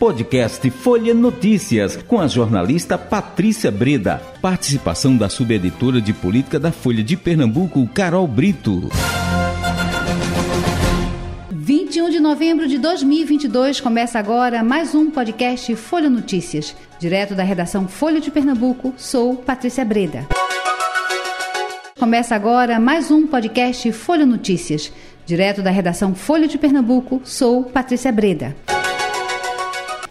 Podcast Folha Notícias, com a jornalista Patrícia Breda. Participação da subeditora de política da Folha de Pernambuco, Carol Brito. 21 de novembro de 2022 começa agora mais um podcast Folha Notícias. Direto da redação Folha de Pernambuco, sou Patrícia Breda. Começa agora mais um podcast Folha Notícias. Direto da redação Folha de Pernambuco, sou Patrícia Breda.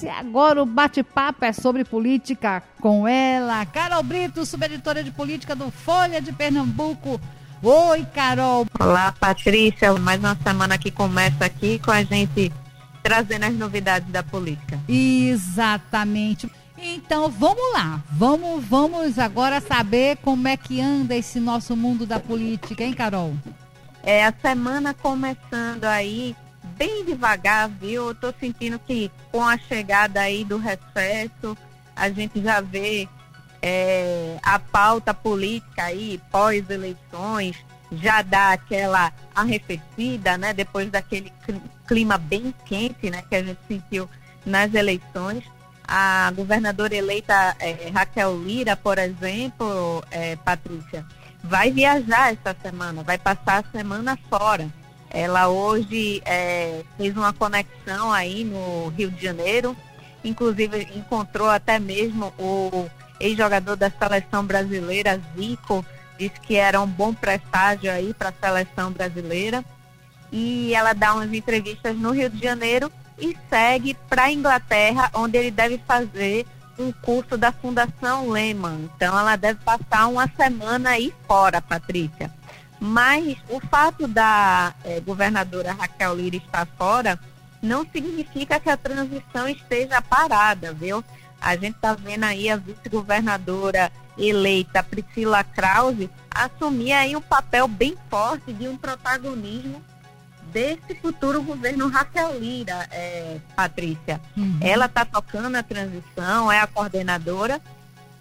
E agora o bate-papo é sobre política com ela, Carol Brito, subeditora de política do Folha de Pernambuco. Oi, Carol. Olá, Patrícia. Mais uma semana que começa aqui com a gente trazendo as novidades da política. Exatamente. Então, vamos lá. Vamos, vamos agora saber como é que anda esse nosso mundo da política, hein, Carol? É a semana começando aí bem devagar, viu? Eu tô sentindo que com a chegada aí do recesso, a gente já vê é, a pauta política aí, pós-eleições, já dá aquela arrefecida, né? Depois daquele clima bem quente, né? Que a gente sentiu nas eleições. A governadora eleita é, Raquel Lira, por exemplo, é, Patrícia, vai viajar essa semana, vai passar a semana fora. Ela hoje é, fez uma conexão aí no Rio de Janeiro, inclusive encontrou até mesmo o ex-jogador da seleção brasileira, Zico, disse que era um bom presságio aí para a seleção brasileira. E ela dá umas entrevistas no Rio de Janeiro e segue para a Inglaterra, onde ele deve fazer um curso da Fundação Lehman. Então ela deve passar uma semana aí fora, Patrícia. Mas o fato da é, governadora Raquel Lira estar fora não significa que a transição esteja parada, viu? A gente está vendo aí a vice-governadora eleita Priscila Krause assumir aí um papel bem forte de um protagonismo desse futuro governo Raquel Lira, é, Patrícia. Uhum. Ela está tocando a transição, é a coordenadora,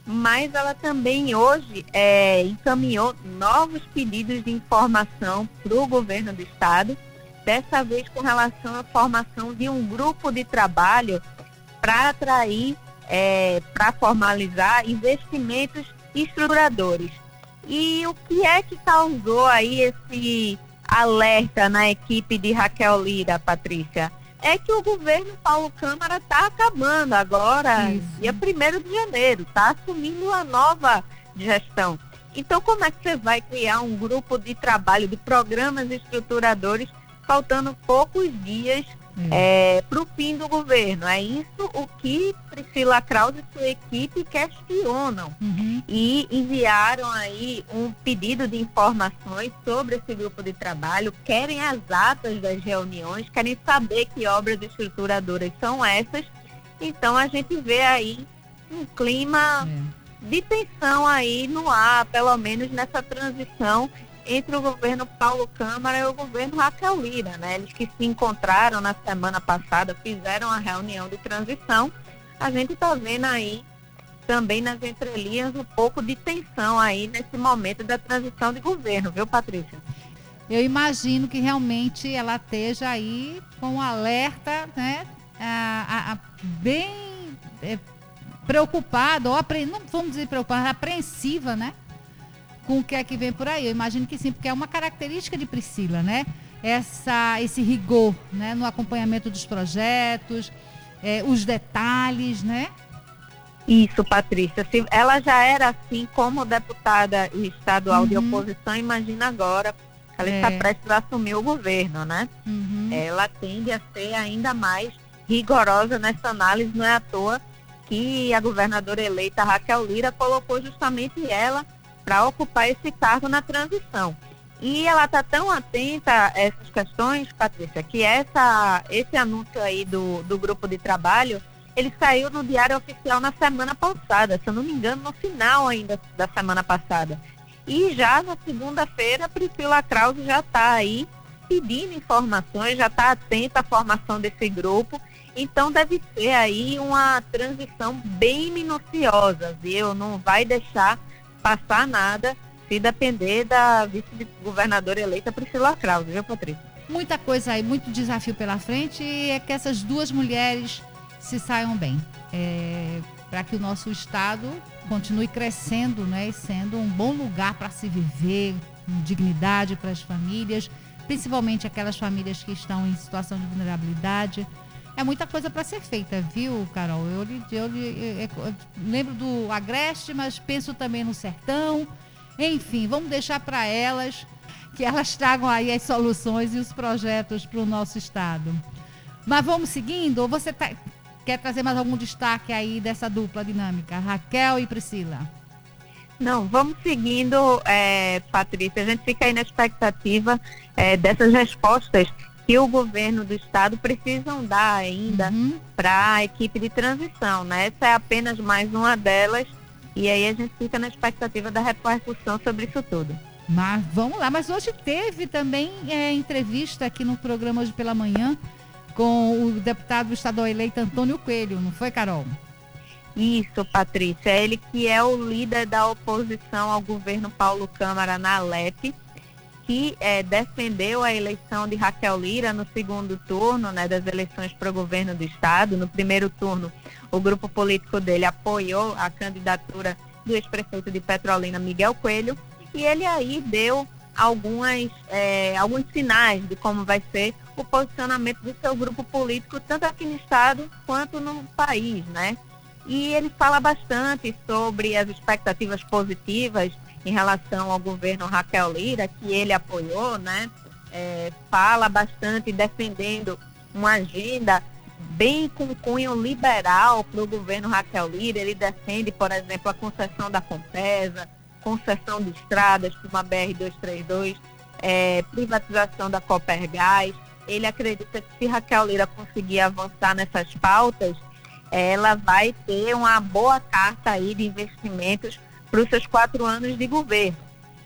mas ela também hoje é, encaminhou novos pedidos de informação para o governo do estado, dessa vez com relação à formação de um grupo de trabalho para atrair, é, para formalizar investimentos estruturadores. E o que é que causou aí esse alerta na equipe de Raquel Lira, Patrícia? É que o governo Paulo Câmara está acabando agora, Isso. dia 1 de janeiro, está assumindo uma nova gestão. Então, como é que você vai criar um grupo de trabalho de programas estruturadores faltando poucos dias é. é, para o fim do governo. É isso o que Priscila Krause e sua equipe questionam. Uhum. E enviaram aí um pedido de informações sobre esse grupo de trabalho, querem as atas das reuniões, querem saber que obras estruturadoras são essas. Então a gente vê aí um clima é. de tensão aí no ar, pelo menos nessa transição entre o governo Paulo Câmara e o governo Raquel Lira, né? Eles que se encontraram na semana passada, fizeram a reunião de transição. A gente está vendo aí também nas entrelinhas um pouco de tensão aí nesse momento da transição de governo, viu, Patrícia? Eu imagino que realmente ela esteja aí com um alerta, né, a, a, a bem é, preocupada, ou apre, não vamos dizer preocupada, apreensiva, né? Com o que é que vem por aí. Eu imagino que sim, porque é uma característica de Priscila, né? Essa, esse rigor né? no acompanhamento dos projetos, é, os detalhes, né? Isso, Patrícia. Se ela já era assim como deputada estadual uhum. de oposição, imagina agora ela é. está prestes a assumir o governo, né? Uhum. Ela tende a ser ainda mais rigorosa nessa análise, não é à toa que a governadora eleita Raquel Lira colocou justamente ela para ocupar esse cargo na transição. E ela está tão atenta a essas questões, Patrícia, que essa, esse anúncio aí do, do grupo de trabalho, ele saiu no Diário Oficial na semana passada, se eu não me engano, no final ainda da semana passada. E já na segunda-feira, Priscila Krause já está aí pedindo informações, já está atenta à formação desse grupo. Então deve ser aí uma transição bem minuciosa, viu? Não vai deixar passar nada se depender da vice-governadora eleita Priscila Krause, viu, Patrícia? Muita coisa aí, muito desafio pela frente e é que essas duas mulheres se saiam bem. É, para que o nosso estado continue crescendo né, e sendo um bom lugar para se viver, com dignidade para as famílias, principalmente aquelas famílias que estão em situação de vulnerabilidade. É muita coisa para ser feita, viu, Carol? Eu, eu, eu, eu, lembro do Agreste, mas penso também no Sertão. Enfim, vamos deixar para elas que elas tragam aí as soluções e os projetos para o nosso estado. Mas vamos seguindo? Ou você tá, quer trazer mais algum destaque aí dessa dupla dinâmica, Raquel e Priscila? Não, vamos seguindo, é, Patrícia. A gente fica aí na expectativa é, dessas respostas que o governo do estado precisam dar ainda uhum. para a equipe de transição, né? Essa é apenas mais uma delas e aí a gente fica na expectativa da repercussão sobre isso tudo. Mas vamos lá, mas hoje teve também é, entrevista aqui no programa hoje pela manhã com o deputado estadual eleito Antônio Coelho, não foi, Carol? Isso, Patrícia. Ele que é o líder da oposição ao governo Paulo Câmara na Alep que é, defendeu a eleição de Raquel Lira no segundo turno né, das eleições para o governo do estado. No primeiro turno, o grupo político dele apoiou a candidatura do ex-prefeito de Petrolina, Miguel Coelho, e ele aí deu algumas, é, alguns sinais de como vai ser o posicionamento do seu grupo político, tanto aqui no estado quanto no país, né? E ele fala bastante sobre as expectativas positivas em relação ao governo Raquel Lira, que ele apoiou, né? É, fala bastante defendendo uma agenda bem com cunho liberal para o governo Raquel Lira. Ele defende, por exemplo, a concessão da Compesa, concessão de estradas como a BR-232, é, privatização da Copergás. Ele acredita que se Raquel Lira conseguir avançar nessas pautas, ela vai ter uma boa carta aí de investimentos para os seus quatro anos de governo.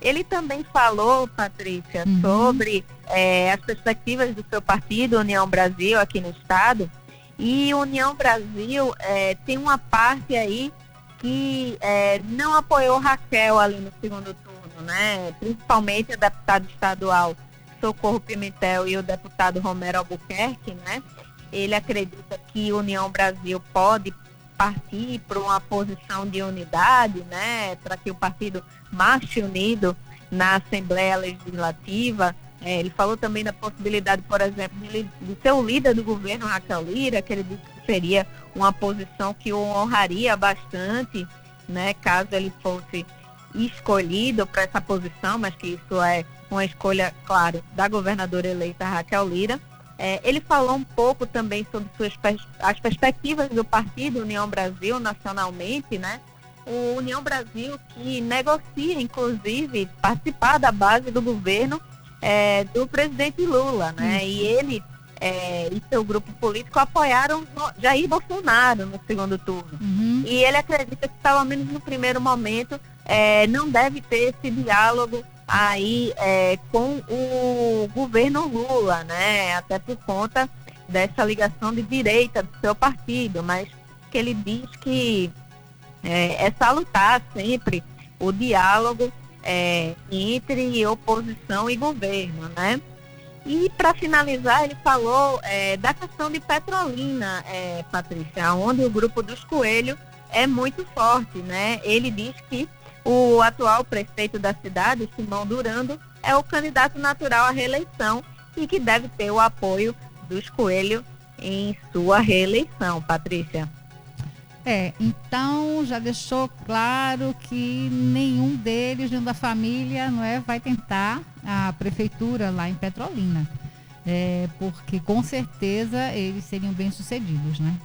Ele também falou, Patrícia, uhum. sobre é, as perspectivas do seu partido, União Brasil, aqui no Estado. E União Brasil é, tem uma parte aí que é, não apoiou Raquel ali no segundo turno, né? Principalmente a deputada estadual Socorro Pimentel e o deputado Romero Albuquerque, né? Ele acredita que União Brasil pode partir para uma posição de unidade, né, para que o partido marche unido na Assembleia Legislativa. É, ele falou também da possibilidade, por exemplo, de, de ser o líder do governo, Raquel Lira, que ele disse que seria uma posição que o honraria bastante, né, caso ele fosse escolhido para essa posição, mas que isso é uma escolha, claro, da governadora eleita Raquel Lira. É, ele falou um pouco também sobre suas pers as perspectivas do partido União Brasil nacionalmente, né? O União Brasil que negocia, inclusive, participar da base do governo é, do presidente Lula, né? Uhum. E ele é, e seu grupo político apoiaram Jair Bolsonaro no segundo turno. Uhum. E ele acredita que, pelo menos no primeiro momento, é, não deve ter esse diálogo aí é, com o governo Lula, né? Até por conta dessa ligação de direita do seu partido, mas que ele diz que é, é salutar sempre o diálogo é, entre oposição e governo, né? E para finalizar, ele falou é, da questão de Petrolina, é, Patrícia, onde o grupo dos Coelhos é muito forte, né? Ele diz que o atual prefeito da cidade, Simão Durando, é o candidato natural à reeleição e que deve ter o apoio dos Coelho em sua reeleição, Patrícia. É, então já deixou claro que nenhum deles, nenhum da família, não é, vai tentar a prefeitura lá em Petrolina. É, porque com certeza eles seriam bem sucedidos, né?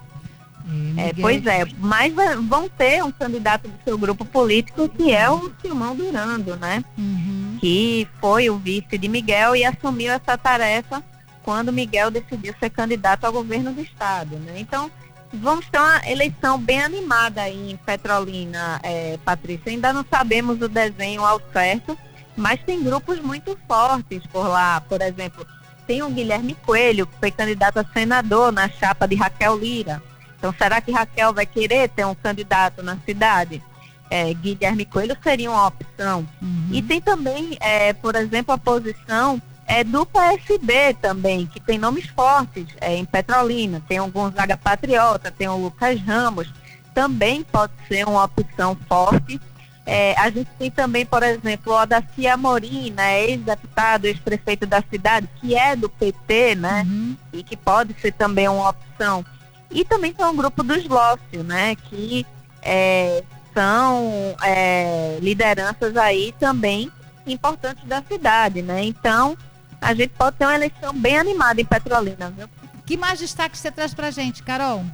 É, pois é, mas vão ter um candidato do seu grupo político que é o Silmão Durando, né? Uhum. Que foi o vice de Miguel e assumiu essa tarefa quando Miguel decidiu ser candidato ao governo do estado, né? Então, vamos ter uma eleição bem animada aí em Petrolina, é, Patrícia. Ainda não sabemos o desenho ao certo, mas tem grupos muito fortes por lá. Por exemplo, tem o Guilherme Coelho, que foi candidato a senador na chapa de Raquel Lira. Então, será que Raquel vai querer ter um candidato na cidade? É, Guilherme Coelho seria uma opção. Uhum. E tem também, é, por exemplo, a posição é do PSB também, que tem nomes fortes é, em Petrolina. Tem o Gonzaga Patriota, tem o Lucas Ramos. Também pode ser uma opção forte. É, a gente tem também, por exemplo, o Odacia Amorim, né, ex-deputado, ex-prefeito da cidade, que é do PT, né? Uhum. E que pode ser também uma opção. E também tem um grupo dos Lócio, né? Que é, são é, lideranças aí também importantes da cidade, né? Então, a gente pode ter uma eleição bem animada em Petrolina, viu? Que mais destaque você traz pra gente, Carol?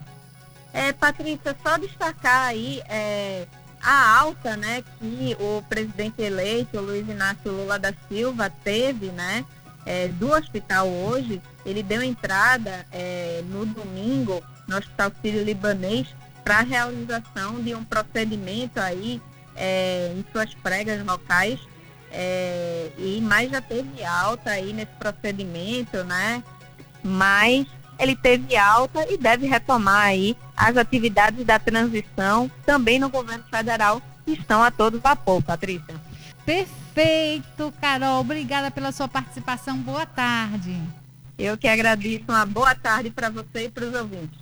É, Patrícia, só destacar aí é, a alta, né, que o presidente eleito, Luiz Inácio Lula da Silva, teve, né, é, do hospital hoje. Ele deu entrada é, no domingo no Hospital Sírio-Libanês para a realização de um procedimento aí é, em suas pregas locais é, e mais já teve alta aí nesse procedimento, né? Mas ele teve alta e deve retomar aí as atividades da transição também no governo federal que estão a todo vapor, Patrícia. Perfeito, Carol. Obrigada pela sua participação. Boa tarde. Eu que agradeço. Uma boa tarde para você e para os ouvintes.